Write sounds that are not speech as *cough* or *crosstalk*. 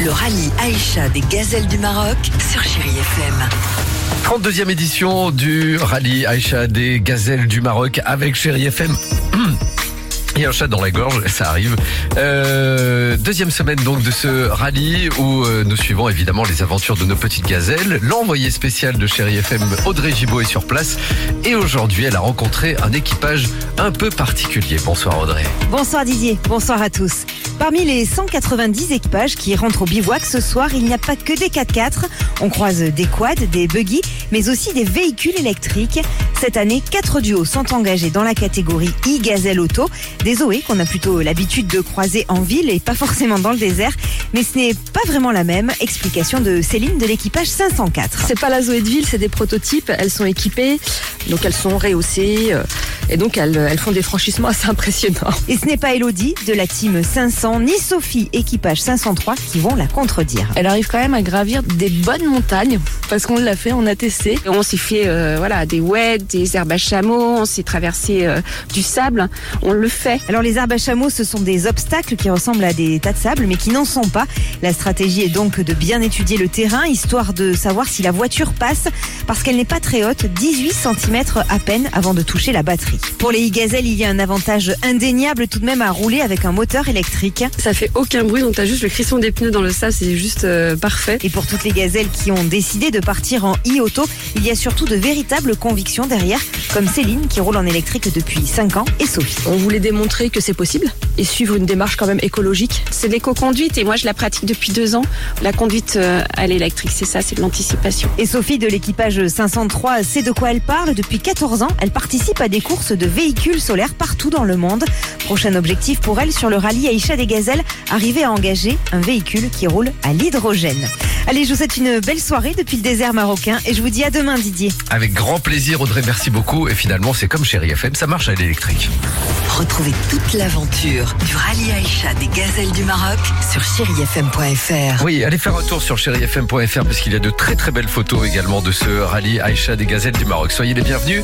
Le rallye Aïcha des gazelles du Maroc sur Chérie FM. 32e édition du rallye Aïcha des gazelles du Maroc avec Chéri FM. *clears throat* Et un chat dans la gorge, ça arrive. Euh, deuxième semaine donc de ce rallye où euh, nous suivons évidemment les aventures de nos petites gazelles. L'envoyé spécial de Chéri FM, Audrey Gibaud, est sur place. Et aujourd'hui, elle a rencontré un équipage un peu particulier. Bonsoir Audrey. Bonsoir Didier, bonsoir à tous. Parmi les 190 équipages qui rentrent au bivouac ce soir, il n'y a pas que des 4x4. On croise des quads, des buggy, mais aussi des véhicules électriques. Cette année, quatre duos sont engagés dans la catégorie e-gazelle auto. Des Zoé qu'on a plutôt l'habitude de croiser en ville et pas forcément dans le désert. Mais ce n'est pas vraiment la même. Explication de Céline de l'équipage 504. C'est pas la Zoé de ville, c'est des prototypes. Elles sont équipées, donc elles sont rehaussées, euh, et donc elles, elles font des franchissements assez impressionnants. Et ce n'est pas Elodie de la team 500 ni Sophie équipage 503 qui vont la contredire. Elle arrive quand même à gravir des bonnes montagnes, parce qu'on l'a fait, on a testé. On s'est fait euh, voilà des weds, des herbes à chameau, on s'est traversé euh, du sable. On le fait. Alors les arbres à chameau, ce sont des obstacles qui ressemblent à des tas de sable, mais qui n'en sont pas. La stratégie est donc de bien étudier le terrain, histoire de savoir si la voiture passe, parce qu'elle n'est pas très haute, 18 cm à peine avant de toucher la batterie. Pour les e-gazelles, il y a un avantage indéniable tout de même à rouler avec un moteur électrique. Ça fait aucun bruit, donc t'as juste le crisson des pneus dans le sable, c'est juste euh, parfait. Et pour toutes les gazelles qui ont décidé de partir en e-auto, il y a surtout de véritables convictions derrière, comme Céline qui roule en électrique depuis 5 ans et Sophie. On voulait démontrer que c'est possible et suivre une démarche quand même écologique. C'est l'éco-conduite et moi je la pratique depuis deux ans. La conduite euh, à l'électrique, c'est ça, c'est de l'anticipation. Et Sophie de l'équipage 503 sait de quoi elle parle. Depuis 14 ans, elle participe à des courses de véhicules solaires partout dans le monde. Prochain objectif pour elle sur le rallye Aïcha des Gazelles, arriver à engager un véhicule qui roule à l'hydrogène. Allez, je vous souhaite une belle soirée depuis le désert marocain et je vous dis à demain Didier. Avec grand plaisir Audrey, merci beaucoup. Et finalement, c'est comme Chéri FM, ça marche à l'électrique. Retrouvez toute l'aventure du rallye Aïcha des gazelles du Maroc sur chérifm.fr. Oui, allez faire un tour sur chérifm.fr parce qu'il y a de très très belles photos également de ce rallye Aïcha des gazelles du Maroc. Soyez les bienvenus.